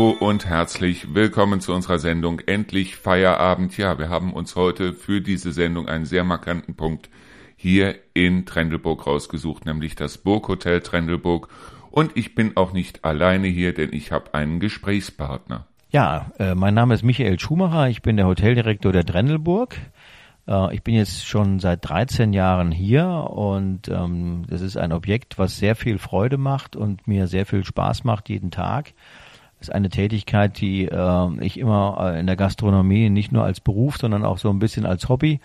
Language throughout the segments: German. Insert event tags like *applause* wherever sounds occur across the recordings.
Hallo und herzlich willkommen zu unserer Sendung Endlich Feierabend. Ja, wir haben uns heute für diese Sendung einen sehr markanten Punkt hier in Trendelburg rausgesucht, nämlich das Burghotel Trendelburg. Und ich bin auch nicht alleine hier, denn ich habe einen Gesprächspartner. Ja, äh, mein Name ist Michael Schumacher, ich bin der Hoteldirektor der Trendelburg. Äh, ich bin jetzt schon seit 13 Jahren hier und ähm, das ist ein Objekt, was sehr viel Freude macht und mir sehr viel Spaß macht jeden Tag. Ist eine Tätigkeit, die äh, ich immer äh, in der Gastronomie nicht nur als Beruf, sondern auch so ein bisschen als Hobby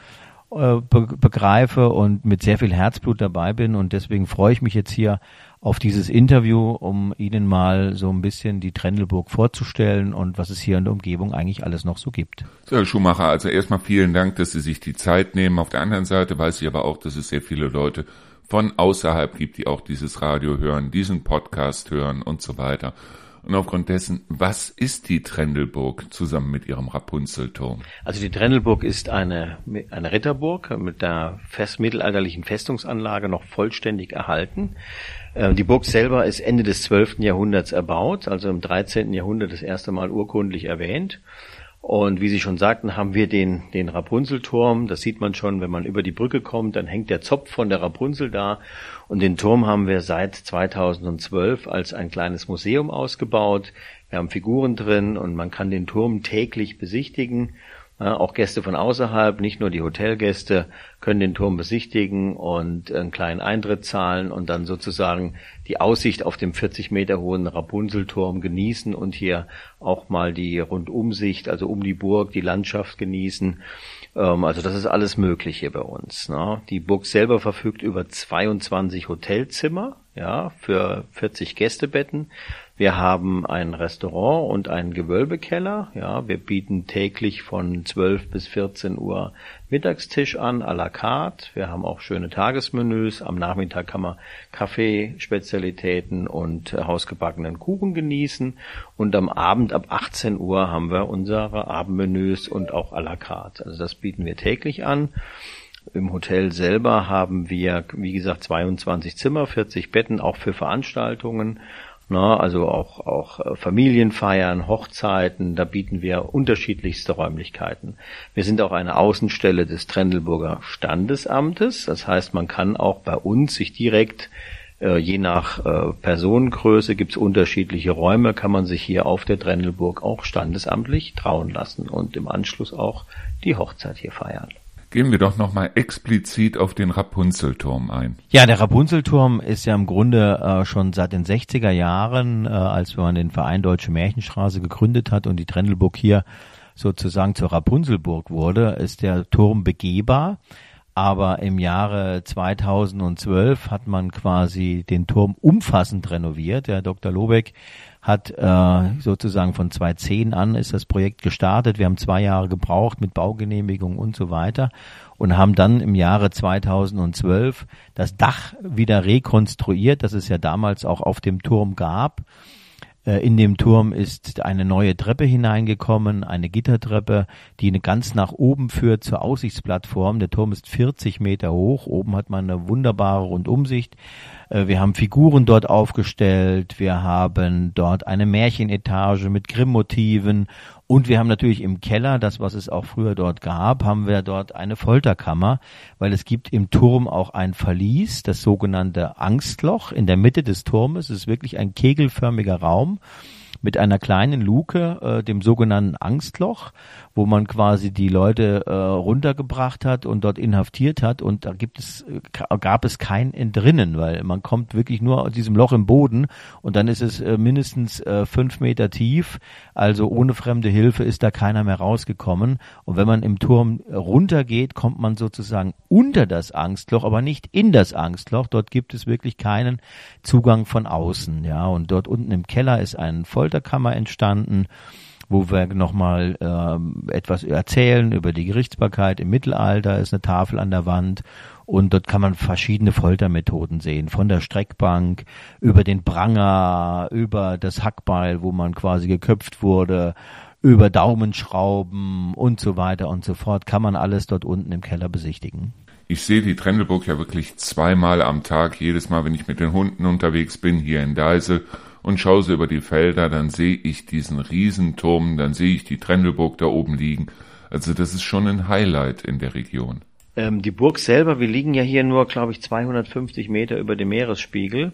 äh, be begreife und mit sehr viel Herzblut dabei bin und deswegen freue ich mich jetzt hier auf dieses Interview, um Ihnen mal so ein bisschen die Trendelburg vorzustellen und was es hier in der Umgebung eigentlich alles noch so gibt. So, Herr Schumacher, also erstmal vielen Dank, dass Sie sich die Zeit nehmen. Auf der anderen Seite weiß ich aber auch, dass es sehr viele Leute von außerhalb gibt, die auch dieses Radio hören, diesen Podcast hören und so weiter. Und aufgrund dessen, was ist die Trendelburg zusammen mit ihrem Rapunzelturm? Also die Trendelburg ist eine, eine Ritterburg mit der fest, mittelalterlichen Festungsanlage noch vollständig erhalten. Äh, die Burg selber ist Ende des 12. Jahrhunderts erbaut, also im 13. Jahrhundert das erste Mal urkundlich erwähnt. Und wie Sie schon sagten, haben wir den, den Rapunzelturm. Das sieht man schon, wenn man über die Brücke kommt, dann hängt der Zopf von der Rapunzel da. Und den Turm haben wir seit 2012 als ein kleines Museum ausgebaut. Wir haben Figuren drin und man kann den Turm täglich besichtigen. Auch Gäste von außerhalb, nicht nur die Hotelgäste, können den Turm besichtigen und einen kleinen Eintritt zahlen und dann sozusagen die Aussicht auf dem 40 Meter hohen Rapunzelturm genießen und hier auch mal die Rundumsicht, also um die Burg, die Landschaft genießen. Ähm, also das ist alles möglich hier bei uns. Ne? Die Burg selber verfügt über 22 Hotelzimmer, ja, für 40 Gästebetten. Wir haben ein Restaurant und einen Gewölbekeller. Ja, wir bieten täglich von 12 bis 14 Uhr Mittagstisch an, à la carte. Wir haben auch schöne Tagesmenüs. Am Nachmittag kann man Kaffee, Spezialitäten und äh, hausgebackenen Kuchen genießen. Und am Abend ab 18 Uhr haben wir unsere Abendmenüs und auch à la carte. Also das bieten wir täglich an. Im Hotel selber haben wir, wie gesagt, 22 Zimmer, 40 Betten, auch für Veranstaltungen. Na, also auch, auch äh, Familienfeiern, Hochzeiten, da bieten wir unterschiedlichste Räumlichkeiten. Wir sind auch eine Außenstelle des Trendelburger Standesamtes. Das heißt, man kann auch bei uns sich direkt äh, je nach äh, Personengröße gibt es unterschiedliche Räume, kann man sich hier auf der Trendelburg auch standesamtlich trauen lassen und im Anschluss auch die Hochzeit hier feiern. Gehen wir doch nochmal explizit auf den Rapunzelturm ein. Ja, der Rapunzelturm ist ja im Grunde äh, schon seit den 60er Jahren, äh, als man den Verein Deutsche Märchenstraße gegründet hat und die Trendelburg hier sozusagen zur Rapunzelburg wurde, ist der Turm begehbar. Aber im Jahre 2012 hat man quasi den Turm umfassend renoviert. Der Dr. Lobeck hat äh, sozusagen von 2010 an ist das Projekt gestartet. Wir haben zwei Jahre gebraucht mit Baugenehmigung und so weiter und haben dann im Jahre 2012 das Dach wieder rekonstruiert, das es ja damals auch auf dem Turm gab. Äh, in dem Turm ist eine neue Treppe hineingekommen, eine Gittertreppe, die ganz nach oben führt zur Aussichtsplattform. Der Turm ist 40 Meter hoch. Oben hat man eine wunderbare Rundumsicht. Äh, wir haben Figuren dort aufgestellt, wir haben dort eine Märchenetage mit Grimm-Motiven und wir haben natürlich im Keller, das was es auch früher dort gab, haben wir dort eine Folterkammer, weil es gibt im Turm auch ein Verlies, das sogenannte Angstloch in der Mitte des Turmes. Es ist wirklich ein kegelförmiger Raum mit einer kleinen Luke, äh, dem sogenannten Angstloch, wo man quasi die Leute äh, runtergebracht hat und dort inhaftiert hat. Und da gibt es äh, gab es kein Entrinnen, weil man kommt wirklich nur aus diesem Loch im Boden. Und dann ist es äh, mindestens äh, fünf Meter tief, also ohne fremde Hilfe ist da keiner mehr rausgekommen. Und wenn man im Turm runtergeht, kommt man sozusagen unter das Angstloch, aber nicht in das Angstloch. Dort gibt es wirklich keinen Zugang von außen, ja. Und dort unten im Keller ist ein Folter Folterkammer entstanden, wo wir nochmal ähm, etwas erzählen über die Gerichtsbarkeit im Mittelalter, ist eine Tafel an der Wand und dort kann man verschiedene Foltermethoden sehen, von der Streckbank über den Pranger, über das Hackbeil, wo man quasi geköpft wurde, über Daumenschrauben und so weiter und so fort, kann man alles dort unten im Keller besichtigen. Ich sehe die Trendelburg ja wirklich zweimal am Tag, jedes Mal, wenn ich mit den Hunden unterwegs bin, hier in Deisel und schaue so über die Felder, dann sehe ich diesen Riesenturm, dann sehe ich die Trendelburg da oben liegen. Also das ist schon ein Highlight in der Region. Ähm, die Burg selber, wir liegen ja hier nur, glaube ich, 250 Meter über dem Meeresspiegel.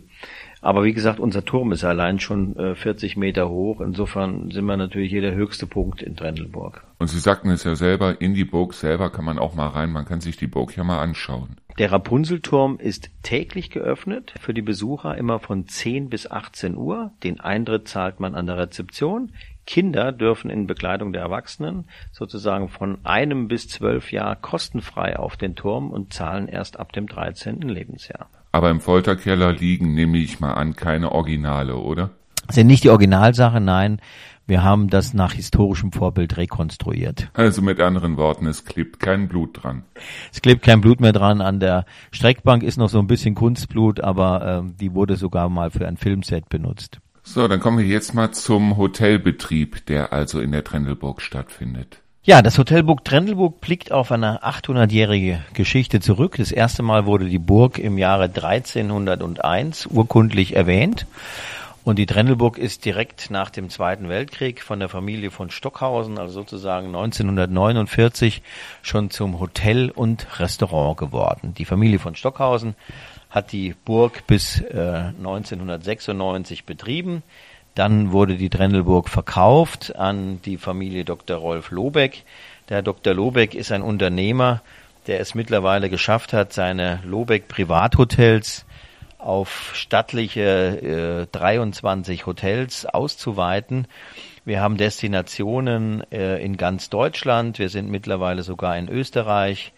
Aber wie gesagt, unser Turm ist allein schon äh, 40 Meter hoch. Insofern sind wir natürlich hier der höchste Punkt in Trendelburg. Und Sie sagten es ja selber, in die Burg selber kann man auch mal rein. Man kann sich die Burg ja mal anschauen. Der Rapunzelturm ist täglich geöffnet, für die Besucher immer von 10 bis 18 Uhr. Den Eintritt zahlt man an der Rezeption. Kinder dürfen in Begleitung der Erwachsenen sozusagen von einem bis zwölf Jahr kostenfrei auf den Turm und zahlen erst ab dem 13. Lebensjahr. Aber im Folterkeller liegen, nehme ich mal an, keine Originale, oder? Sind nicht die Originalsache, nein. Wir haben das nach historischem Vorbild rekonstruiert. Also mit anderen Worten, es klebt kein Blut dran. Es klebt kein Blut mehr dran. An der Streckbank ist noch so ein bisschen Kunstblut, aber äh, die wurde sogar mal für ein Filmset benutzt. So, dann kommen wir jetzt mal zum Hotelbetrieb, der also in der Trendelburg stattfindet. Ja, das Hotelburg Trendelburg blickt auf eine 800-jährige Geschichte zurück. Das erste Mal wurde die Burg im Jahre 1301 urkundlich erwähnt. Und die Trendelburg ist direkt nach dem Zweiten Weltkrieg von der Familie von Stockhausen, also sozusagen 1949, schon zum Hotel und Restaurant geworden. Die Familie von Stockhausen hat die Burg bis äh, 1996 betrieben. Dann wurde die Trendelburg verkauft an die Familie Dr. Rolf Lobeck. Der Dr. Lobeck ist ein Unternehmer, der es mittlerweile geschafft hat, seine Lobeck Privathotels auf stattliche äh, 23 Hotels auszuweiten. Wir haben Destinationen äh, in ganz Deutschland. Wir sind mittlerweile sogar in Österreich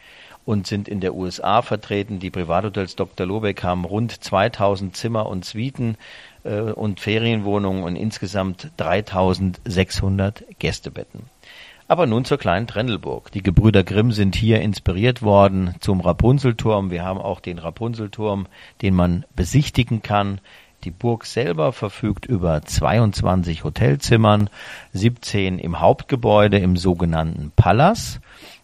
und sind in der USA vertreten. Die Privathotels Dr. Lobeck haben rund 2000 Zimmer und Suiten äh, und Ferienwohnungen und insgesamt 3600 Gästebetten. Aber nun zur kleinen Trendelburg. Die Gebrüder Grimm sind hier inspiriert worden zum Rapunzelturm. Wir haben auch den Rapunzelturm, den man besichtigen kann. Die Burg selber verfügt über 22 Hotelzimmern, 17 im Hauptgebäude im sogenannten Palas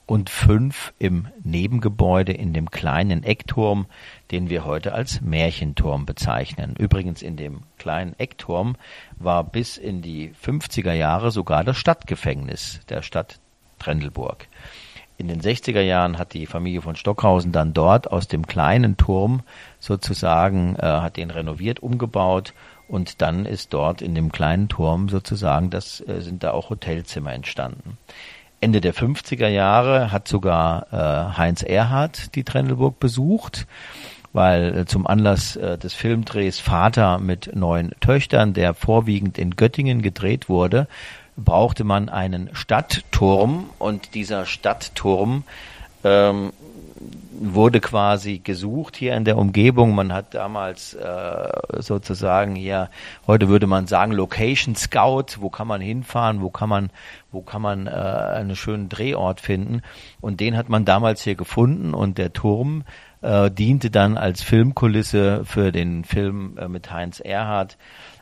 und fünf im Nebengebäude in dem kleinen Eckturm, den wir heute als Märchenturm bezeichnen. Übrigens in dem kleinen Eckturm war bis in die 50er Jahre sogar das Stadtgefängnis der Stadt Trendelburg. In den 60er Jahren hat die Familie von Stockhausen dann dort aus dem kleinen Turm sozusagen, äh, hat den renoviert, umgebaut und dann ist dort in dem kleinen Turm sozusagen, das äh, sind da auch Hotelzimmer entstanden. Ende der 50er Jahre hat sogar äh, Heinz Erhardt die Trendelburg besucht, weil äh, zum Anlass äh, des Filmdrehs Vater mit neun Töchtern, der vorwiegend in Göttingen gedreht wurde, brauchte man einen Stadtturm. Und dieser Stadtturm ähm, wurde quasi gesucht hier in der Umgebung. Man hat damals äh, sozusagen hier, heute würde man sagen, Location Scout, wo kann man hinfahren, wo kann man, wo kann man äh, einen schönen Drehort finden. Und den hat man damals hier gefunden und der Turm äh, diente dann als Filmkulisse für den Film äh, mit Heinz Erhardt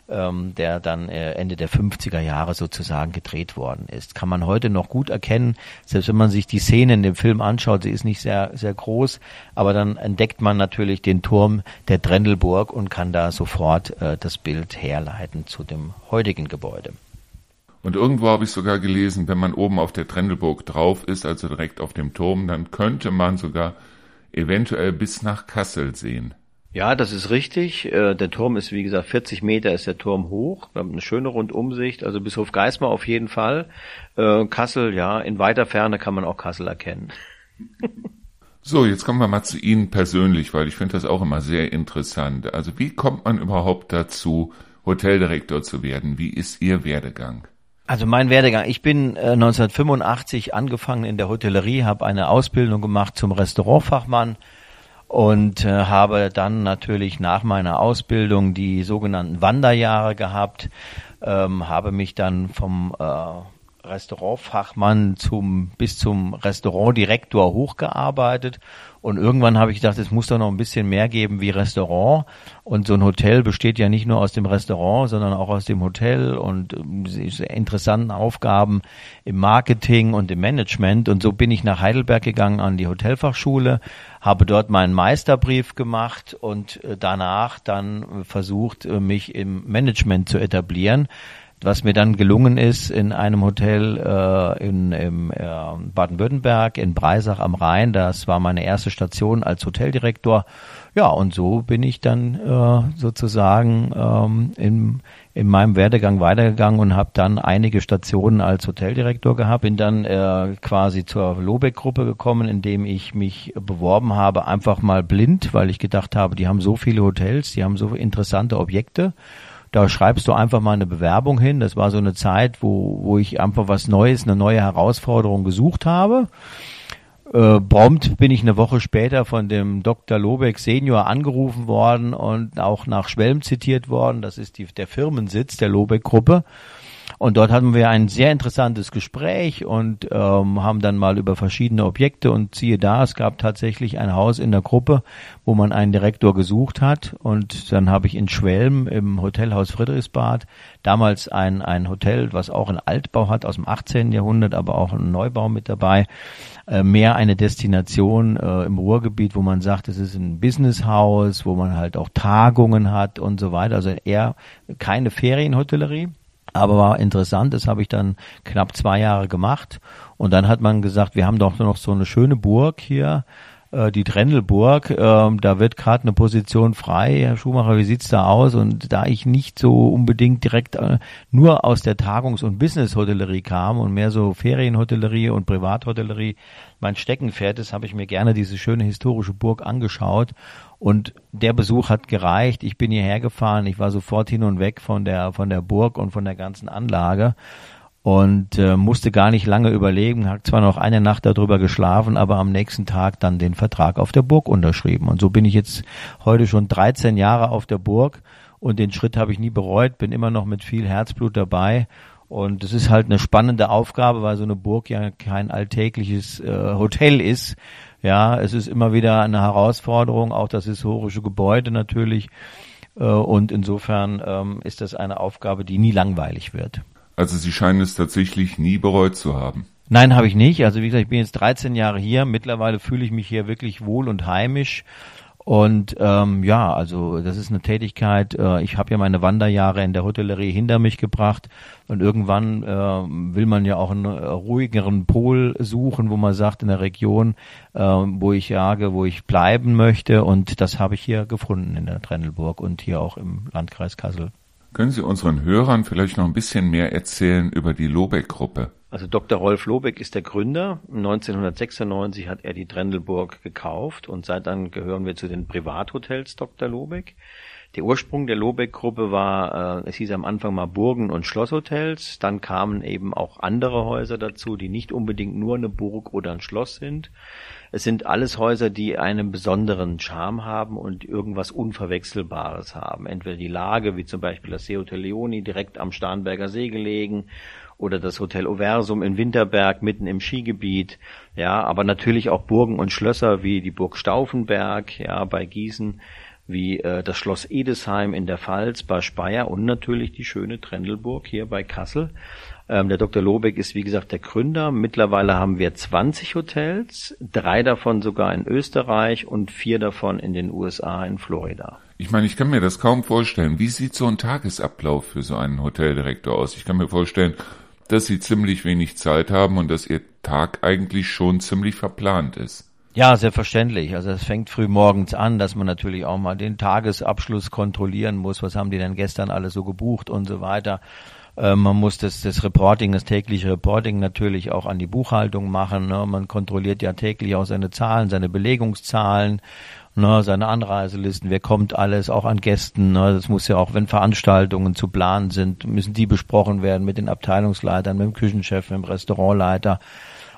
ähm, der dann äh, Ende der 50er Jahre sozusagen gedreht worden ist. Kann man heute noch gut erkennen, selbst wenn man sich die Szene in dem Film anschaut, sie ist nicht sehr, sehr groß, aber dann entdeckt man natürlich den Turm der Drendelburg und kann da sofort äh, das Bild herleiten zu dem heutigen Gebäude. Und irgendwo habe ich sogar gelesen, wenn man oben auf der Trendelburg drauf ist, also direkt auf dem Turm, dann könnte man sogar eventuell bis nach Kassel sehen. Ja, das ist richtig. Äh, der Turm ist, wie gesagt, 40 Meter ist der Turm hoch. Wir haben eine schöne Rundumsicht, also bis Hofgeismar auf jeden Fall. Äh, Kassel, ja, in weiter Ferne kann man auch Kassel erkennen. *laughs* So, jetzt kommen wir mal zu Ihnen persönlich, weil ich finde das auch immer sehr interessant. Also wie kommt man überhaupt dazu, Hoteldirektor zu werden? Wie ist Ihr Werdegang? Also mein Werdegang. Ich bin äh, 1985 angefangen in der Hotellerie, habe eine Ausbildung gemacht zum Restaurantfachmann und äh, habe dann natürlich nach meiner Ausbildung die sogenannten Wanderjahre gehabt, ähm, habe mich dann vom äh, Restaurantfachmann zum bis zum Restaurantdirektor hochgearbeitet. Und irgendwann habe ich gedacht, es muss doch noch ein bisschen mehr geben wie Restaurant. Und so ein Hotel besteht ja nicht nur aus dem Restaurant, sondern auch aus dem Hotel und äh, interessanten Aufgaben im Marketing und im Management. Und so bin ich nach Heidelberg gegangen an die Hotelfachschule, habe dort meinen Meisterbrief gemacht und äh, danach dann versucht, äh, mich im Management zu etablieren was mir dann gelungen ist in einem Hotel äh, in, im äh, Baden-Württemberg in Breisach am Rhein. Das war meine erste Station als Hoteldirektor. Ja, und so bin ich dann äh, sozusagen ähm, in, in meinem Werdegang weitergegangen und habe dann einige Stationen als Hoteldirektor gehabt. Bin dann äh, quasi zur Lobeck-Gruppe gekommen, indem ich mich beworben habe, einfach mal blind, weil ich gedacht habe, die haben so viele Hotels, die haben so interessante Objekte da schreibst du einfach mal eine Bewerbung hin. Das war so eine Zeit, wo, wo ich einfach was Neues, eine neue Herausforderung gesucht habe. Äh, prompt bin ich eine Woche später von dem Dr. Lobeck Senior angerufen worden und auch nach Schwelm zitiert worden. Das ist die, der Firmensitz der Lobeck-Gruppe. Und dort hatten wir ein sehr interessantes Gespräch und ähm, haben dann mal über verschiedene Objekte und siehe da, es gab tatsächlich ein Haus in der Gruppe, wo man einen Direktor gesucht hat. Und dann habe ich in Schwelm im Hotelhaus Friedrichsbad damals ein, ein Hotel, was auch einen Altbau hat aus dem 18. Jahrhundert, aber auch einen Neubau mit dabei, äh, mehr eine Destination äh, im Ruhrgebiet, wo man sagt, es ist ein Businesshaus, wo man halt auch Tagungen hat und so weiter. Also eher keine Ferienhotellerie aber war interessant, das habe ich dann knapp zwei Jahre gemacht. Und dann hat man gesagt, wir haben doch noch so eine schöne Burg hier, äh, die Trendelburg, ähm, da wird gerade eine Position frei. Herr Schumacher, wie sieht's da aus? Und da ich nicht so unbedingt direkt äh, nur aus der Tagungs- und Business-Hotellerie kam und mehr so Ferienhotellerie und Privathotellerie mein Steckenpferd ist, habe ich mir gerne diese schöne historische Burg angeschaut und der Besuch hat gereicht. Ich bin hierher gefahren. Ich war sofort hin und weg von der, von der Burg und von der ganzen Anlage und äh, musste gar nicht lange überlegen, hat zwar noch eine Nacht darüber geschlafen, aber am nächsten Tag dann den Vertrag auf der Burg unterschrieben. Und so bin ich jetzt heute schon 13 Jahre auf der Burg und den Schritt habe ich nie bereut, bin immer noch mit viel Herzblut dabei. Und es ist halt eine spannende Aufgabe, weil so eine Burg ja kein alltägliches äh, Hotel ist. Ja, es ist immer wieder eine Herausforderung, auch das historische Gebäude natürlich. Äh, und insofern ähm, ist das eine Aufgabe, die nie langweilig wird. Also Sie scheinen es tatsächlich nie bereut zu haben. Nein, habe ich nicht. Also wie gesagt, ich bin jetzt 13 Jahre hier. Mittlerweile fühle ich mich hier wirklich wohl und heimisch. Und ähm, ja, also das ist eine Tätigkeit. Äh, ich habe ja meine Wanderjahre in der Hotellerie hinter mich gebracht und irgendwann äh, will man ja auch einen äh, ruhigeren Pol suchen, wo man sagt in der Region, äh, wo ich jage, wo ich bleiben möchte. Und das habe ich hier gefunden in der Trennelburg und hier auch im Landkreis Kassel. Können Sie unseren Hörern vielleicht noch ein bisschen mehr erzählen über die Lobeck-Gruppe? Also Dr. Rolf Lobeck ist der Gründer. 1996 hat er die Trendelburg gekauft und seit dann gehören wir zu den Privathotels Dr. Lobeck. Der Ursprung der Lobeck-Gruppe war, äh, es hieß am Anfang mal Burgen- und Schlosshotels. Dann kamen eben auch andere Häuser dazu, die nicht unbedingt nur eine Burg oder ein Schloss sind. Es sind alles Häuser, die einen besonderen Charme haben und irgendwas Unverwechselbares haben. Entweder die Lage, wie zum Beispiel das Seehotel Leoni direkt am Starnberger See gelegen oder das Hotel Oversum in Winterberg mitten im Skigebiet, ja, aber natürlich auch Burgen und Schlösser wie die Burg Stauffenberg, ja, bei Gießen, wie äh, das Schloss Edesheim in der Pfalz bei Speyer und natürlich die schöne Trendelburg hier bei Kassel. Ähm, der Dr. Lobeck ist wie gesagt der Gründer. Mittlerweile haben wir 20 Hotels, drei davon sogar in Österreich und vier davon in den USA in Florida. Ich meine, ich kann mir das kaum vorstellen. Wie sieht so ein Tagesablauf für so einen Hoteldirektor aus? Ich kann mir vorstellen, dass Sie ziemlich wenig Zeit haben und dass Ihr Tag eigentlich schon ziemlich verplant ist. Ja, selbstverständlich. Also es fängt früh morgens an, dass man natürlich auch mal den Tagesabschluss kontrollieren muss. Was haben die denn gestern alles so gebucht und so weiter. Äh, man muss das, das Reporting, das tägliche Reporting natürlich auch an die Buchhaltung machen. Ne? Man kontrolliert ja täglich auch seine Zahlen, seine Belegungszahlen, ne? seine Anreiselisten, wer kommt alles, auch an Gästen. Ne? Das muss ja auch, wenn Veranstaltungen zu planen sind, müssen die besprochen werden mit den Abteilungsleitern, mit dem Küchenchef, mit dem Restaurantleiter.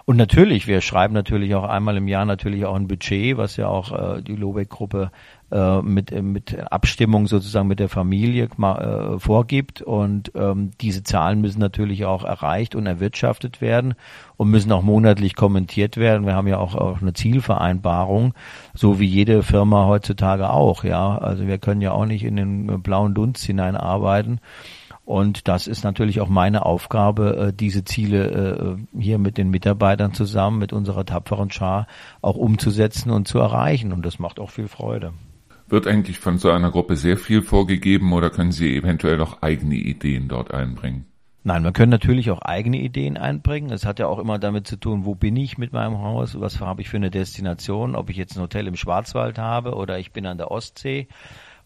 Und natürlich, wir schreiben natürlich auch einmal im Jahr natürlich auch ein Budget, was ja auch äh, die Lobeck-Gruppe äh, mit, mit Abstimmung sozusagen mit der Familie äh, vorgibt. Und ähm, diese Zahlen müssen natürlich auch erreicht und erwirtschaftet werden und müssen auch monatlich kommentiert werden. Wir haben ja auch, auch eine Zielvereinbarung, so wie jede Firma heutzutage auch. Ja, also wir können ja auch nicht in den blauen Dunst hineinarbeiten. Und das ist natürlich auch meine Aufgabe, äh, diese Ziele äh, hier mit den Mitarbeitern zusammen, mit unserer tapferen Schar auch umzusetzen und zu erreichen. Und das macht auch viel Freude. Wird eigentlich von so einer Gruppe sehr viel vorgegeben oder können Sie eventuell auch eigene Ideen dort einbringen? Nein, man können natürlich auch eigene Ideen einbringen. Es hat ja auch immer damit zu tun, wo bin ich mit meinem Haus, was habe ich für eine Destination, ob ich jetzt ein Hotel im Schwarzwald habe oder ich bin an der Ostsee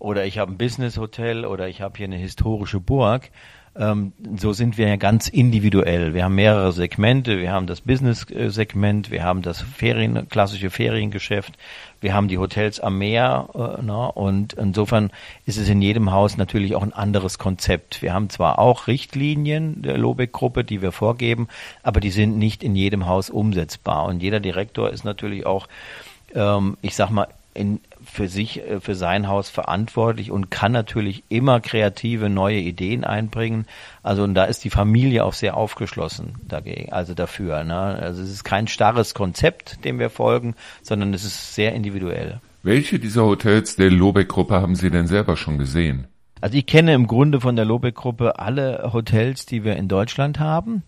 oder ich habe ein Business-Hotel oder ich habe hier eine historische Burg. Ähm, so sind wir ja ganz individuell. Wir haben mehrere Segmente. Wir haben das Business-Segment, wir haben das Ferien, klassische Feriengeschäft, wir haben die Hotels am Meer. Äh, na, und insofern ist es in jedem Haus natürlich auch ein anderes Konzept. Wir haben zwar auch Richtlinien der Lobeck-Gruppe, die wir vorgeben, aber die sind nicht in jedem Haus umsetzbar. Und jeder Direktor ist natürlich auch, ähm, ich sag mal, in, für sich, äh, für sein Haus verantwortlich und kann natürlich immer kreative neue Ideen einbringen. Also und da ist die Familie auch sehr aufgeschlossen dagegen, also dafür. Ne? Also es ist kein starres Konzept, dem wir folgen, sondern es ist sehr individuell. Welche dieser Hotels der Lobeck-Gruppe haben Sie denn selber schon gesehen? Also ich kenne im Grunde von der Lobeck-Gruppe alle Hotels, die wir in Deutschland haben.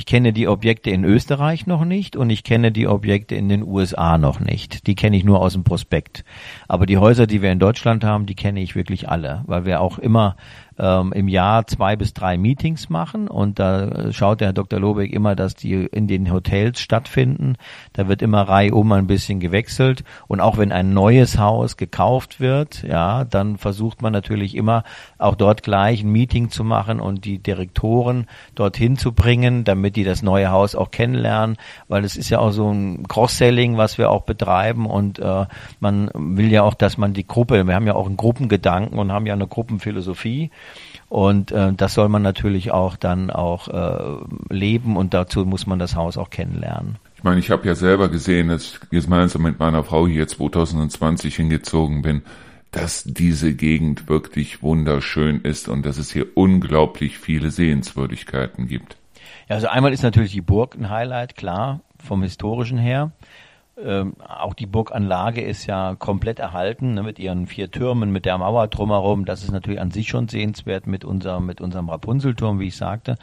Ich kenne die Objekte in Österreich noch nicht und ich kenne die Objekte in den USA noch nicht. Die kenne ich nur aus dem Prospekt. Aber die Häuser, die wir in Deutschland haben, die kenne ich wirklich alle, weil wir auch immer ähm, im Jahr zwei bis drei Meetings machen und da schaut der Herr Dr. Lobeck immer, dass die in den Hotels stattfinden. Da wird immer reihum ein bisschen gewechselt und auch wenn ein neues Haus gekauft wird, ja, dann versucht man natürlich immer auch dort gleich ein Meeting zu machen und die Direktoren dorthin zu bringen, damit die das neue Haus auch kennenlernen, weil es ist ja auch so ein Cross-Selling, was wir auch betreiben und äh, man will ja auch, dass man die Gruppe, wir haben ja auch einen Gruppengedanken und haben ja eine Gruppenphilosophie und äh, das soll man natürlich auch dann auch äh, leben und dazu muss man das Haus auch kennenlernen. Ich meine, ich habe ja selber gesehen, dass ich gemeinsam mit meiner Frau hier 2020 hingezogen bin, dass diese Gegend wirklich wunderschön ist und dass es hier unglaublich viele Sehenswürdigkeiten gibt. Ja, also einmal ist natürlich die Burg ein Highlight, klar, vom historischen her. Ähm, auch die Burganlage ist ja komplett erhalten ne, mit ihren vier Türmen, mit der Mauer drumherum. Das ist natürlich an sich schon sehenswert mit unserem, mit unserem Rapunzelturm, wie ich sagte.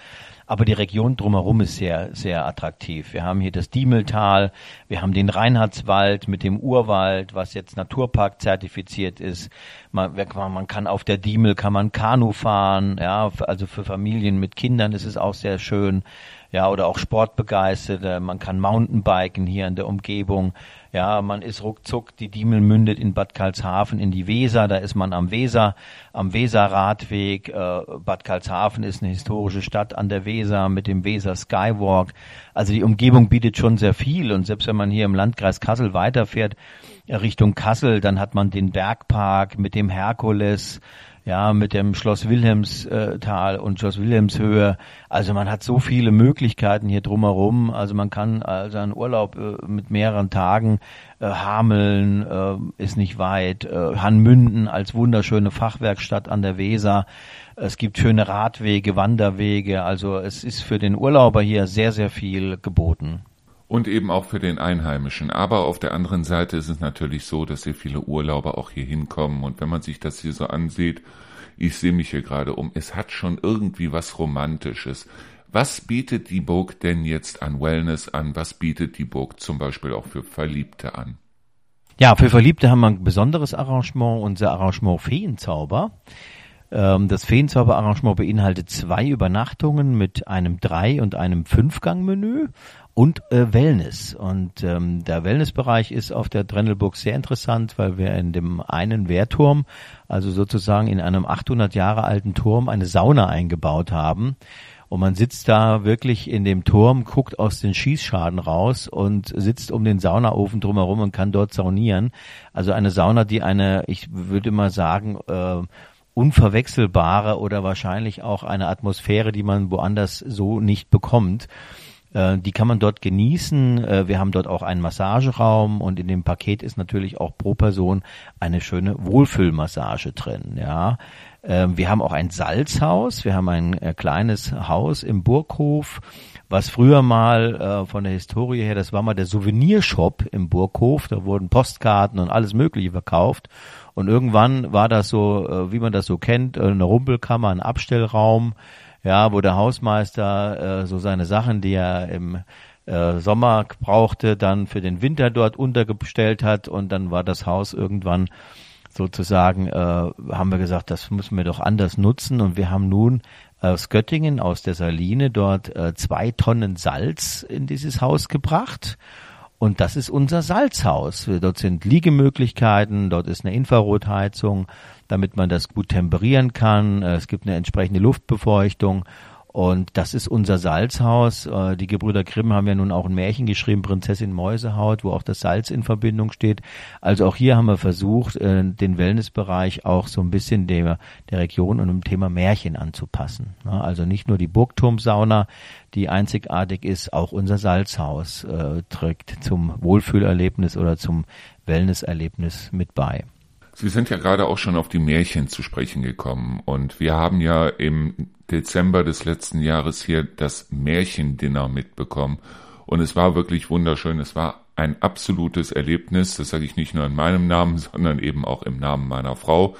Aber die Region drumherum ist sehr, sehr attraktiv. Wir haben hier das Diemeltal, wir haben den Reinhardswald mit dem Urwald, was jetzt Naturpark zertifiziert ist. Man, man kann auf der Diemel kann man Kanu fahren, ja, also für Familien mit Kindern ist es auch sehr schön ja, oder auch Sportbegeisterte. Man kann Mountainbiken hier in der Umgebung. Ja, man ist ruckzuck, die Diemel mündet in Bad Karlshafen in die Weser, da ist man am Weser, am Weserradweg. Äh, Bad Karlshafen ist eine historische Stadt an der Weser mit dem Weser Skywalk. Also die Umgebung bietet schon sehr viel und selbst wenn man hier im Landkreis Kassel weiterfährt, Richtung Kassel, dann hat man den Bergpark mit dem Herkules, ja, mit dem Schloss Wilhelmstal und Schloss Wilhelmshöhe. Also man hat so viele Möglichkeiten hier drumherum. Also man kann also einen Urlaub äh, mit mehreren Tagen äh, Hameln äh, ist nicht weit, äh, Hanmünden als wunderschöne Fachwerkstatt an der Weser. Es gibt schöne Radwege, Wanderwege. Also es ist für den Urlauber hier sehr, sehr viel geboten und eben auch für den Einheimischen. Aber auf der anderen Seite ist es natürlich so, dass sehr viele Urlauber auch hier hinkommen. Und wenn man sich das hier so ansieht, ich sehe mich hier gerade um, es hat schon irgendwie was Romantisches. Was bietet die Burg denn jetzt an Wellness an? Was bietet die Burg zum Beispiel auch für Verliebte an? Ja, für Verliebte haben wir ein besonderes Arrangement, unser Arrangement Feenzauber. Ähm, das Feenzauber-Arrangement beinhaltet zwei Übernachtungen mit einem Drei- und einem Fünfgang-Menü und äh, Wellness. Und ähm, der Wellnessbereich ist auf der Drendelburg sehr interessant, weil wir in dem einen Wehrturm, also sozusagen in einem 800 Jahre alten Turm, eine Sauna eingebaut haben. Und man sitzt da wirklich in dem Turm, guckt aus den Schießschaden raus und sitzt um den Saunaofen drumherum und kann dort saunieren. Also eine Sauna, die eine, ich würde mal sagen, äh, unverwechselbare oder wahrscheinlich auch eine Atmosphäre, die man woanders so nicht bekommt. Äh, die kann man dort genießen. Äh, wir haben dort auch einen Massageraum und in dem Paket ist natürlich auch pro Person eine schöne Wohlfühlmassage drin. Ja, ähm, wir haben auch ein Salzhaus. Wir haben ein äh, kleines Haus im Burghof, was früher mal von der Historie her, das war mal der Souvenirshop im Burghof. Da wurden Postkarten und alles Mögliche verkauft. Und irgendwann war das so, wie man das so kennt, eine Rumpelkammer, ein Abstellraum ja, wo der Hausmeister äh, so seine Sachen, die er im äh, Sommer brauchte, dann für den Winter dort untergestellt hat und dann war das Haus irgendwann sozusagen, äh, haben wir gesagt, das müssen wir doch anders nutzen und wir haben nun aus Göttingen, aus der Saline, dort äh, zwei Tonnen Salz in dieses Haus gebracht. Und das ist unser Salzhaus. Dort sind Liegemöglichkeiten, dort ist eine Infrarotheizung, damit man das gut temperieren kann. Äh, es gibt eine entsprechende Luftbefeuchtung. Und das ist unser Salzhaus. Äh, die Gebrüder Grimm haben ja nun auch ein Märchen geschrieben, Prinzessin Mäusehaut, wo auch das Salz in Verbindung steht. Also auch hier haben wir versucht, äh, den Wellnessbereich auch so ein bisschen der, der Region und dem Thema Märchen anzupassen. Also nicht nur die Burgturmsauna, die einzigartig ist, auch unser Salzhaus trägt zum Wohlfühlerlebnis oder zum Wellnesserlebnis mit bei. Sie sind ja gerade auch schon auf die Märchen zu sprechen gekommen und wir haben ja im Dezember des letzten Jahres hier das Märchendinner mitbekommen und es war wirklich wunderschön. Es war ein absolutes Erlebnis. Das sage ich nicht nur in meinem Namen, *laughs* sondern eben auch im Namen meiner Frau.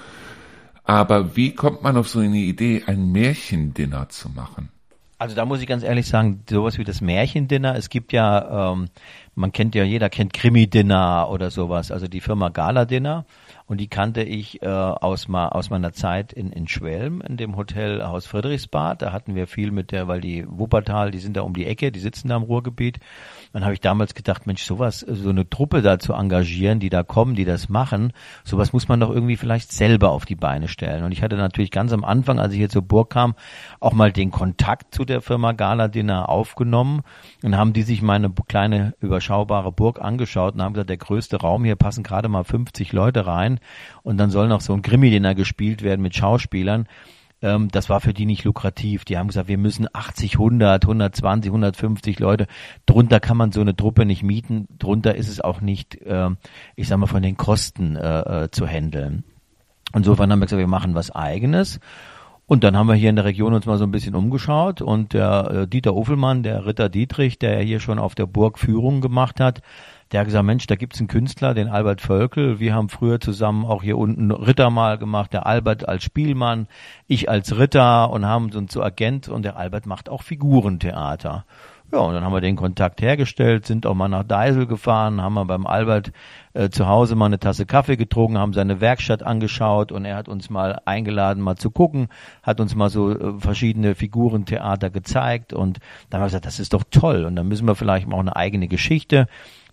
Aber wie kommt man auf so eine Idee, ein Märchendinner zu machen? Also da muss ich ganz ehrlich sagen, sowas wie das Märchendinner, es gibt ja, ähm, man kennt ja, jeder kennt Krimi-Dinner oder sowas, also die Firma Gala-Dinner. Und die kannte ich äh, aus, ma, aus meiner Zeit in, in Schwelm, in dem Hotel Haus Friedrichsbad. Da hatten wir viel mit der, weil die Wuppertal, die sind da um die Ecke, die sitzen da im Ruhrgebiet. Dann habe ich damals gedacht, Mensch, sowas, so eine Truppe da zu engagieren, die da kommen, die das machen, sowas muss man doch irgendwie vielleicht selber auf die Beine stellen. Und ich hatte natürlich ganz am Anfang, als ich hier zur Burg kam, auch mal den Kontakt zu der Firma Gala Dinner aufgenommen und haben die sich meine kleine überschaubare Burg angeschaut und haben gesagt, der größte Raum hier passen gerade mal 50 Leute rein und dann soll noch so ein Krimi-Dinner gespielt werden mit Schauspielern ähm, das war für die nicht lukrativ. Die haben gesagt, wir müssen 80, 100, 120, 150 Leute. Drunter kann man so eine Truppe nicht mieten. Drunter ist es auch nicht, äh, ich sag mal, von den Kosten äh, äh, zu handeln. Insofern haben wir gesagt, wir machen was eigenes. Und dann haben wir hier in der Region uns mal so ein bisschen umgeschaut und der äh, Dieter Uffelmann, der Ritter Dietrich, der hier schon auf der Burg Führung gemacht hat, der hat gesagt, Mensch, da gibt's einen Künstler, den Albert Völkel. Wir haben früher zusammen auch hier unten Ritter mal gemacht, der Albert als Spielmann, ich als Ritter und haben uns so Agent und der Albert macht auch Figurentheater. Ja, und dann haben wir den Kontakt hergestellt, sind auch mal nach Deisel gefahren, haben wir beim Albert äh, zu Hause mal eine Tasse Kaffee getrunken, haben seine Werkstatt angeschaut und er hat uns mal eingeladen, mal zu gucken, hat uns mal so äh, verschiedene Figurentheater gezeigt und dann haben wir gesagt, das ist doch toll und dann müssen wir vielleicht mal auch eine eigene Geschichte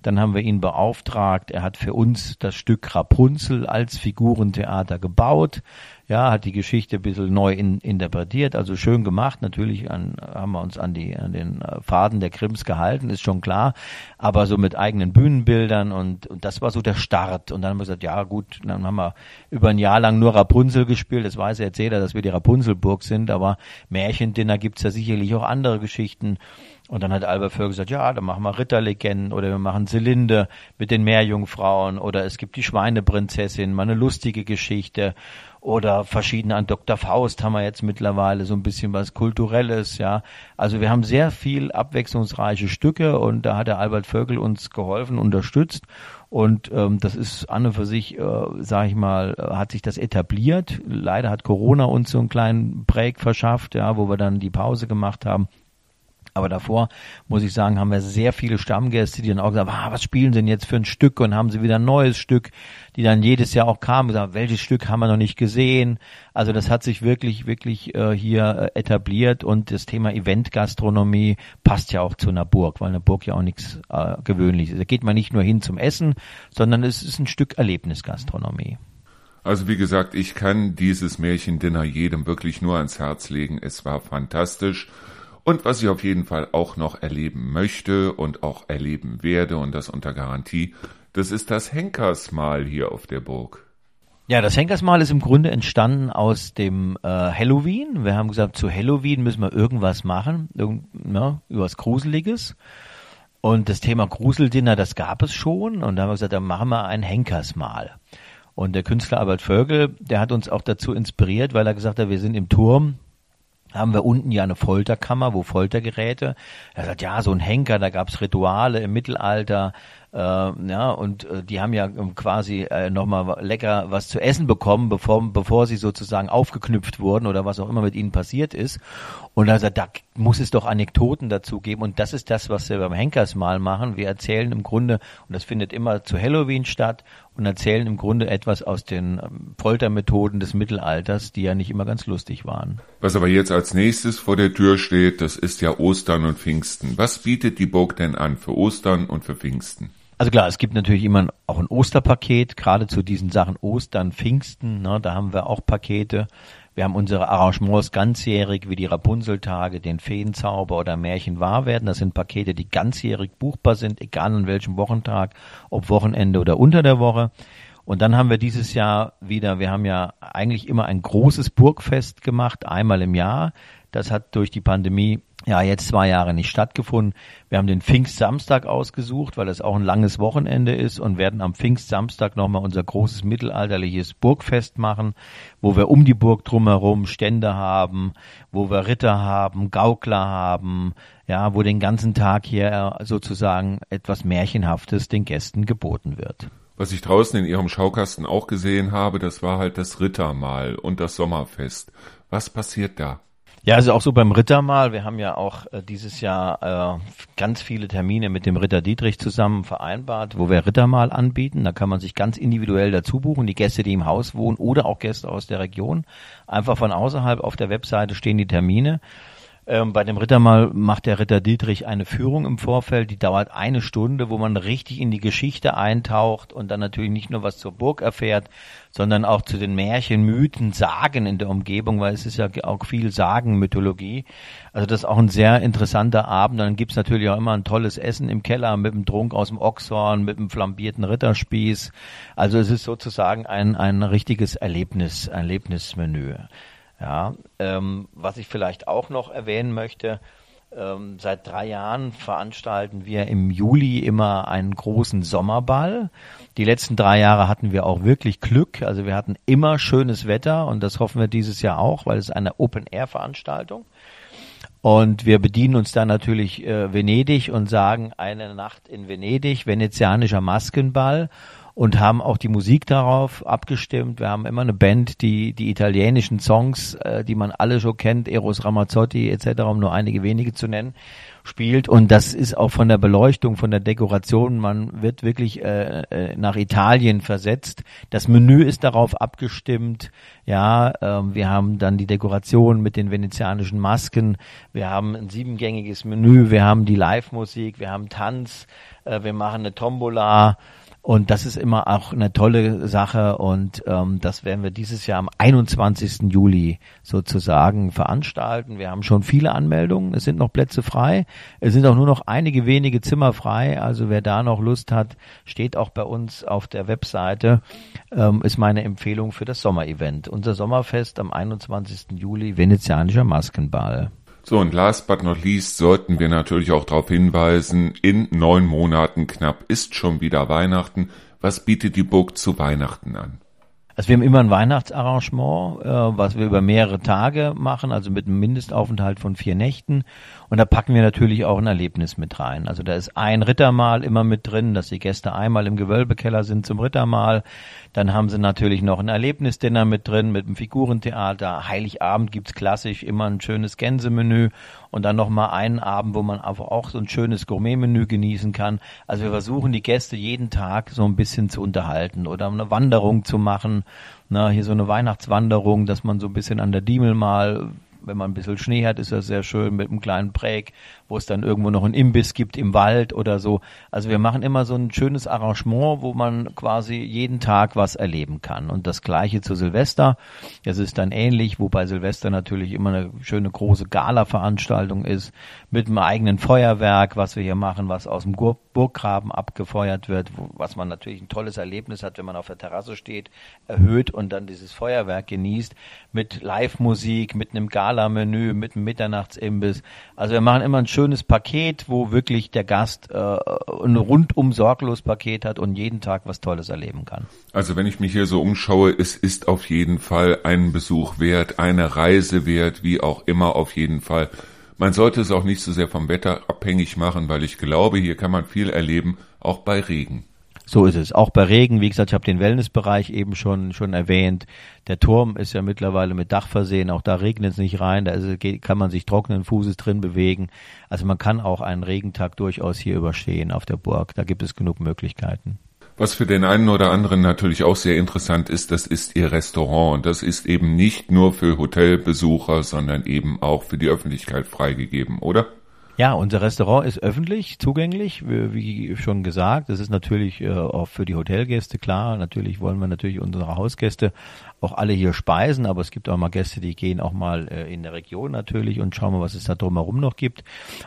dann haben wir ihn beauftragt. Er hat für uns das Stück Rapunzel als Figurentheater gebaut. Ja, hat die Geschichte ein bisschen neu in, interpretiert, also schön gemacht. Natürlich an, haben wir uns an, die, an den äh, Faden der Krims gehalten, ist schon klar. Aber so mit eigenen Bühnenbildern und, und das war so der Start. Und dann haben wir gesagt, ja gut, dann haben wir über ein Jahr lang nur Rapunzel gespielt. Das weiß jetzt jeder, dass wir die Rapunzelburg sind, aber Märchendinner gibt's ja sicherlich auch andere Geschichten. Und dann hat Albert Völkel gesagt, ja, dann machen wir Ritterlegenden oder wir machen Zylinder mit den Meerjungfrauen oder es gibt die Schweineprinzessin, mal eine lustige Geschichte oder verschiedene an Dr. Faust haben wir jetzt mittlerweile so ein bisschen was Kulturelles, ja. Also wir haben sehr viel abwechslungsreiche Stücke und da hat der Albert Vögel uns geholfen, unterstützt und ähm, das ist an und für sich, äh, sage ich mal, äh, hat sich das etabliert. Leider hat Corona uns so einen kleinen Break verschafft, ja, wo wir dann die Pause gemacht haben. Aber davor, muss ich sagen, haben wir sehr viele Stammgäste, die dann auch gesagt haben, ah, was spielen sie denn jetzt für ein Stück? Und haben sie wieder ein neues Stück, die dann jedes Jahr auch kamen und gesagt, welches Stück haben wir noch nicht gesehen? Also das hat sich wirklich, wirklich äh, hier äh, etabliert und das Thema Eventgastronomie passt ja auch zu einer Burg, weil eine Burg ja auch nichts äh, Gewöhnliches ist. Da geht man nicht nur hin zum Essen, sondern es ist ein Stück Erlebnisgastronomie. Also wie gesagt, ich kann dieses Märchendinner jedem wirklich nur ans Herz legen. Es war fantastisch. Und was ich auf jeden Fall auch noch erleben möchte und auch erleben werde und das unter Garantie, das ist das Henkersmahl hier auf der Burg. Ja, das Henkersmahl ist im Grunde entstanden aus dem äh, Halloween. Wir haben gesagt, zu Halloween müssen wir irgendwas machen, irgend, ja, was Gruseliges. Und das Thema Gruseldinner, das gab es schon. Und da haben wir gesagt, dann machen wir ein Henkersmahl. Und der Künstler Albert Vögel, der hat uns auch dazu inspiriert, weil er gesagt hat, wir sind im Turm, haben wir unten ja eine Folterkammer, wo Foltergeräte. Er sagt, ja, so ein Henker, da gab's Rituale im Mittelalter, äh, ja, und äh, die haben ja quasi äh, nochmal lecker was zu essen bekommen, bevor, bevor sie sozusagen aufgeknüpft wurden oder was auch immer mit ihnen passiert ist. Und sagt, da muss es doch Anekdoten dazu geben. Und das ist das, was wir beim Henkersmal machen. Wir erzählen im Grunde, und das findet immer zu Halloween statt, und erzählen im Grunde etwas aus den ähm, Foltermethoden des Mittelalters, die ja nicht immer ganz lustig waren. Was aber jetzt als nächstes vor der Tür steht, das ist ja Ostern und Pfingsten. Was bietet die Burg denn an für Ostern und für Pfingsten? Also klar, es gibt natürlich immer auch ein Osterpaket, gerade zu diesen Sachen Ostern, Pfingsten, ne, da haben wir auch Pakete. Wir haben unsere Arrangements ganzjährig, wie die Rapunzeltage, den Feenzauber oder Märchen wahr werden. Das sind Pakete, die ganzjährig buchbar sind, egal an welchem Wochentag, ob Wochenende oder unter der Woche. Und dann haben wir dieses Jahr wieder, wir haben ja eigentlich immer ein großes Burgfest gemacht, einmal im Jahr. Das hat durch die Pandemie ja jetzt zwei Jahre nicht stattgefunden. Wir haben den Pfingstsamstag ausgesucht, weil es auch ein langes Wochenende ist und werden am Pfingstsamstag nochmal unser großes mittelalterliches Burgfest machen, wo wir um die Burg drumherum Stände haben, wo wir Ritter haben, Gaukler haben, ja, wo den ganzen Tag hier sozusagen etwas Märchenhaftes den Gästen geboten wird. Was ich draußen in Ihrem Schaukasten auch gesehen habe, das war halt das Rittermahl und das Sommerfest. Was passiert da? Ja, also auch so beim Rittermahl. Wir haben ja auch äh, dieses Jahr äh, ganz viele Termine mit dem Ritter Dietrich zusammen vereinbart, wo wir Rittermahl anbieten. Da kann man sich ganz individuell dazu buchen. Die Gäste, die im Haus wohnen oder auch Gäste aus der Region. Einfach von außerhalb auf der Webseite stehen die Termine. Ähm, bei dem Rittermal macht der Ritter Dietrich eine Führung im Vorfeld, die dauert eine Stunde, wo man richtig in die Geschichte eintaucht und dann natürlich nicht nur was zur Burg erfährt, sondern auch zu den Märchen, Mythen, Sagen in der Umgebung, weil es ist ja auch viel Sagenmythologie. Also das ist auch ein sehr interessanter Abend. Dann gibt's natürlich auch immer ein tolles Essen im Keller mit dem Trunk aus dem Ochshorn, mit dem flambierten Ritterspieß. Also es ist sozusagen ein, ein richtiges Erlebnis, Erlebnismenü. Ja, ähm, was ich vielleicht auch noch erwähnen möchte, ähm, seit drei Jahren veranstalten wir im Juli immer einen großen Sommerball. Die letzten drei Jahre hatten wir auch wirklich Glück. Also wir hatten immer schönes Wetter und das hoffen wir dieses Jahr auch, weil es eine Open-Air-Veranstaltung. Und wir bedienen uns da natürlich äh, Venedig und sagen eine Nacht in Venedig, venezianischer Maskenball und haben auch die Musik darauf abgestimmt. Wir haben immer eine Band, die die italienischen Songs, äh, die man alle schon kennt, Eros Ramazzotti etc., um nur einige wenige zu nennen, spielt. Und das ist auch von der Beleuchtung, von der Dekoration, man wird wirklich äh, äh, nach Italien versetzt. Das Menü ist darauf abgestimmt. Ja, äh, wir haben dann die Dekoration mit den venezianischen Masken. Wir haben ein siebengängiges Menü. Wir haben die Live-Musik. Wir haben Tanz. Äh, wir machen eine Tombola. Und das ist immer auch eine tolle Sache und ähm, das werden wir dieses Jahr am 21. Juli sozusagen veranstalten. Wir haben schon viele Anmeldungen, es sind noch Plätze frei, es sind auch nur noch einige wenige Zimmer frei. Also wer da noch Lust hat, steht auch bei uns auf der Webseite, ähm, ist meine Empfehlung für das Sommerevent. Unser Sommerfest am 21. Juli, venezianischer Maskenball. So, und last but not least sollten wir natürlich auch darauf hinweisen, in neun Monaten knapp ist schon wieder Weihnachten. Was bietet die Burg zu Weihnachten an? Also wir haben immer ein Weihnachtsarrangement, äh, was wir über mehrere Tage machen, also mit einem Mindestaufenthalt von vier Nächten. Und da packen wir natürlich auch ein Erlebnis mit rein. Also da ist ein Rittermahl immer mit drin, dass die Gäste einmal im Gewölbekeller sind zum Rittermahl. Dann haben sie natürlich noch ein Erlebnisdinner mit drin, mit dem Figurentheater. Heiligabend gibt's klassisch immer ein schönes Gänsemenü und dann nochmal einen Abend, wo man einfach auch so ein schönes Gourmetmenü genießen kann. Also wir versuchen die Gäste jeden Tag so ein bisschen zu unterhalten oder eine Wanderung zu machen. Na, hier so eine Weihnachtswanderung, dass man so ein bisschen an der Diemel mal wenn man ein bisschen Schnee hat, ist das sehr schön mit einem kleinen Präg, wo es dann irgendwo noch einen Imbiss gibt im Wald oder so. Also wir machen immer so ein schönes Arrangement, wo man quasi jeden Tag was erleben kann. Und das gleiche zu Silvester. Das ist dann ähnlich, wobei Silvester natürlich immer eine schöne große Gala-Veranstaltung ist, mit einem eigenen Feuerwerk, was wir hier machen, was aus dem Burggraben abgefeuert wird, was man natürlich ein tolles Erlebnis hat, wenn man auf der Terrasse steht, erhöht und dann dieses Feuerwerk genießt, mit Live-Musik, mit einem Gala-Menü, mit einem Mitternachtsimbiss. Also wir machen immer ein schönes Paket, wo wirklich der Gast äh, ein rundum sorglos Paket hat und jeden Tag was Tolles erleben kann. Also wenn ich mich hier so umschaue, es ist auf jeden Fall ein Besuch wert, eine Reise wert, wie auch immer auf jeden Fall. Man sollte es auch nicht so sehr vom Wetter abhängig machen, weil ich glaube, hier kann man viel erleben, auch bei Regen. So ist es. Auch bei Regen, wie gesagt, ich habe den Wellnessbereich eben schon schon erwähnt. Der Turm ist ja mittlerweile mit Dach versehen. Auch da regnet es nicht rein. Da ist, kann man sich trockenen Fußes drin bewegen. Also man kann auch einen Regentag durchaus hier überstehen auf der Burg. Da gibt es genug Möglichkeiten. Was für den einen oder anderen natürlich auch sehr interessant ist, das ist ihr Restaurant. Und das ist eben nicht nur für Hotelbesucher, sondern eben auch für die Öffentlichkeit freigegeben, oder? Ja, unser Restaurant ist öffentlich zugänglich, wie schon gesagt. Das ist natürlich äh, auch für die Hotelgäste klar. Natürlich wollen wir natürlich unsere Hausgäste auch alle hier speisen, aber es gibt auch mal Gäste, die gehen auch mal äh, in der Region natürlich und schauen mal, was es da drumherum noch gibt.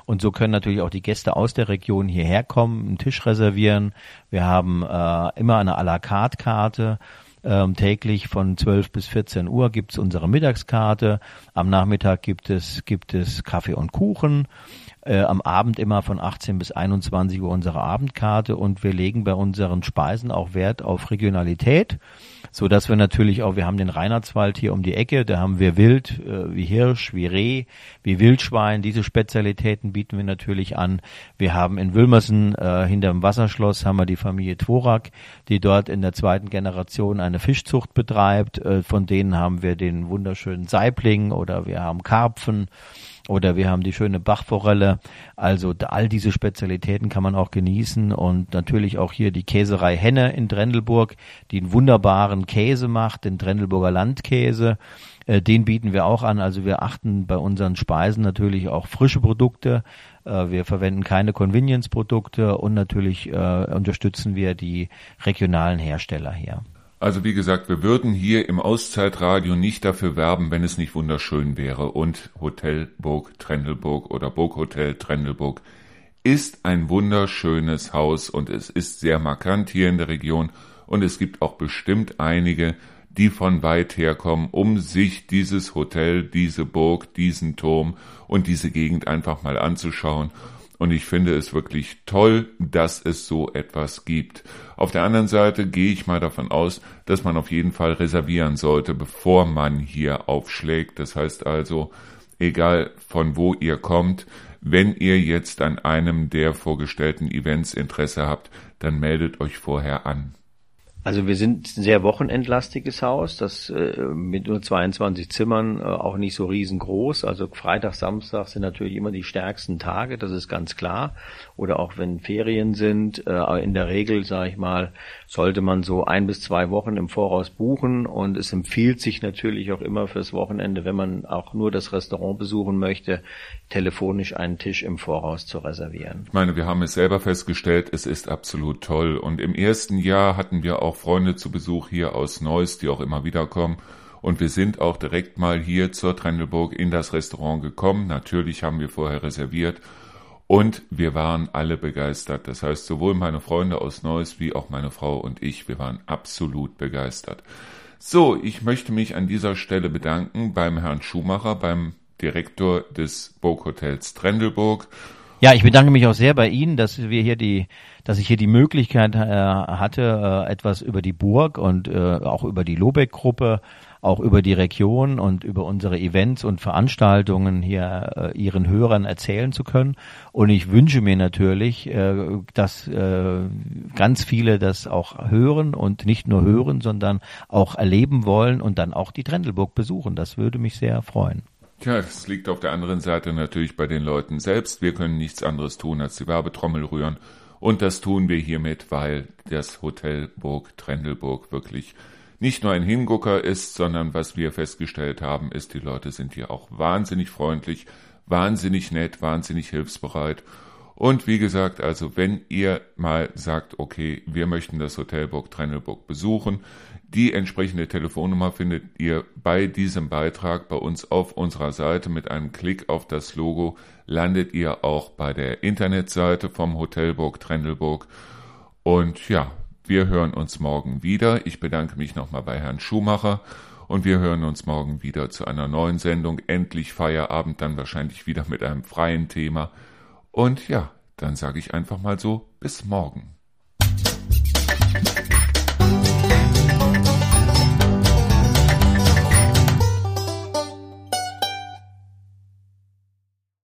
Und so können natürlich auch die Gäste aus der Region hierher kommen, einen Tisch reservieren. Wir haben äh, immer eine à la carte Karte. Ähm, täglich von 12 bis 14 Uhr gibt's unsere Mittagskarte. Am Nachmittag gibt es, gibt es Kaffee und Kuchen äh, am Abend immer von 18 bis 21 Uhr unsere Abendkarte und wir legen bei unseren Speisen auch Wert auf Regionalität, so dass wir natürlich auch, wir haben den Reinhardswald hier um die Ecke, da haben wir Wild, äh, wie Hirsch, wie Reh, wie Wildschwein, diese Spezialitäten bieten wir natürlich an. Wir haben in Wilmersen äh, hinterm Wasserschloss haben wir die Familie Tworak, die dort in der zweiten Generation eine Fischzucht betreibt, äh, von denen haben wir den wunderschönen Saibling oder wir haben Karpfen, oder wir haben die schöne Bachforelle. Also all diese Spezialitäten kann man auch genießen und natürlich auch hier die Käserei Henne in Drendelburg, die einen wunderbaren Käse macht, den Drendelburger Landkäse. Äh, den bieten wir auch an. Also wir achten bei unseren Speisen natürlich auch frische Produkte. Äh, wir verwenden keine Convenience-Produkte und natürlich äh, unterstützen wir die regionalen Hersteller hier. Also wie gesagt, wir würden hier im Auszeitradio nicht dafür werben, wenn es nicht wunderschön wäre. Und Hotel Burg Trendelburg oder Burghotel Trendelburg ist ein wunderschönes Haus und es ist sehr markant hier in der Region und es gibt auch bestimmt einige, die von weit herkommen, um sich dieses Hotel, diese Burg, diesen Turm und diese Gegend einfach mal anzuschauen und ich finde es wirklich toll, dass es so etwas gibt. Auf der anderen Seite gehe ich mal davon aus, dass man auf jeden Fall reservieren sollte, bevor man hier aufschlägt. Das heißt also, egal von wo ihr kommt, wenn ihr jetzt an einem der vorgestellten Events Interesse habt, dann meldet euch vorher an. Also wir sind ein sehr wochenendlastiges Haus, das äh, mit nur 22 Zimmern äh, auch nicht so riesengroß. Also Freitag, Samstag sind natürlich immer die stärksten Tage, das ist ganz klar. Oder auch wenn Ferien sind, äh, in der Regel, sage ich mal, sollte man so ein bis zwei Wochen im Voraus buchen. Und es empfiehlt sich natürlich auch immer fürs Wochenende, wenn man auch nur das Restaurant besuchen möchte, telefonisch einen Tisch im Voraus zu reservieren. Ich meine, wir haben es selber festgestellt, es ist absolut toll. Und im ersten Jahr hatten wir auch Freunde zu Besuch hier aus Neuss, die auch immer wieder kommen. Und wir sind auch direkt mal hier zur Trendelburg in das Restaurant gekommen. Natürlich haben wir vorher reserviert. Und wir waren alle begeistert. Das heißt, sowohl meine Freunde aus Neuss wie auch meine Frau und ich, wir waren absolut begeistert. So, ich möchte mich an dieser Stelle bedanken beim Herrn Schumacher, beim Direktor des Burghotels Trendelburg ja, ich bedanke mich auch sehr bei Ihnen, dass wir hier die, dass ich hier die Möglichkeit äh, hatte, äh, etwas über die Burg und äh, auch über die Lobeck-Gruppe, auch über die Region und über unsere Events und Veranstaltungen hier äh, Ihren Hörern erzählen zu können. Und ich wünsche mir natürlich, äh, dass äh, ganz viele das auch hören und nicht nur hören, sondern auch erleben wollen und dann auch die Trendelburg besuchen. Das würde mich sehr freuen. Tja, das liegt auf der anderen Seite natürlich bei den Leuten selbst. Wir können nichts anderes tun, als die Werbetrommel rühren. Und das tun wir hiermit, weil das Hotel Burg Trendelburg wirklich nicht nur ein Hingucker ist, sondern was wir festgestellt haben, ist, die Leute sind hier auch wahnsinnig freundlich, wahnsinnig nett, wahnsinnig hilfsbereit. Und wie gesagt, also wenn ihr mal sagt, okay, wir möchten das Hotel Burg Trennelburg besuchen, die entsprechende Telefonnummer findet ihr bei diesem Beitrag bei uns auf unserer Seite. Mit einem Klick auf das Logo landet ihr auch bei der Internetseite vom Hotel Burg Trendelburg. Und ja, wir hören uns morgen wieder. Ich bedanke mich nochmal bei Herrn Schumacher und wir hören uns morgen wieder zu einer neuen Sendung. Endlich Feierabend, dann wahrscheinlich wieder mit einem freien Thema. Und ja, dann sage ich einfach mal so, bis morgen.